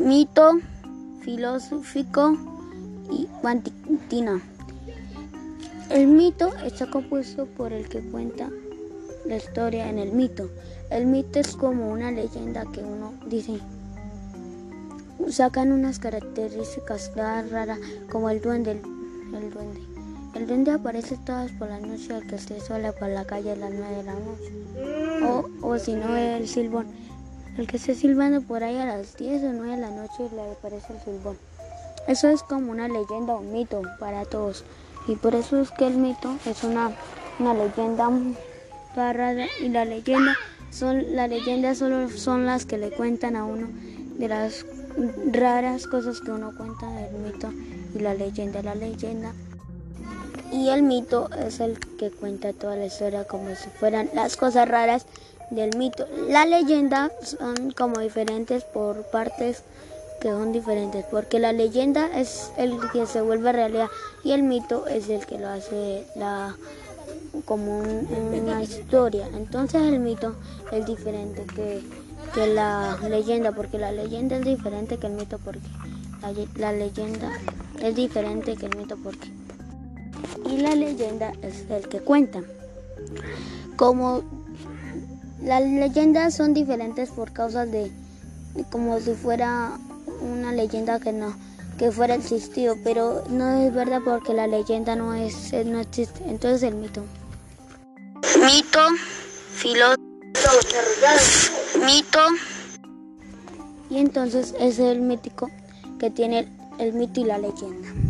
mito filosófico y cuantitino. El mito está compuesto por el que cuenta la historia en el mito. El mito es como una leyenda que uno dice. Sacan unas características raras como el duende. El, duende. Aparece todas por la noche al que se suele por la calle a las 9 de la noche. O, o si no, el silbón. El que esté silbando por ahí a las 10 o 9 de la noche le aparece el silbón. Eso es como una leyenda o mito para todos. Y por eso es que el mito es una, una leyenda rara y la leyenda son la leyenda solo son las que le cuentan a uno de las raras cosas que uno cuenta del mito y la leyenda la leyenda y el mito es el que cuenta toda la historia como si fueran las cosas raras del mito la leyenda son como diferentes por partes que son diferentes, porque la leyenda es el que se vuelve realidad y el mito es el que lo hace la como una historia. Entonces el mito es diferente que, que, la leyenda, porque la leyenda es diferente que el mito, porque la, la leyenda es diferente que el mito, porque y la leyenda es el que cuenta. Como las leyendas son diferentes por causas de como si fuera una leyenda que no que fuera existido, pero no es verdad porque la leyenda no es no existe. Entonces el mito. Mito, filósofo, mito. Y entonces es el mítico que tiene el mito y la leyenda.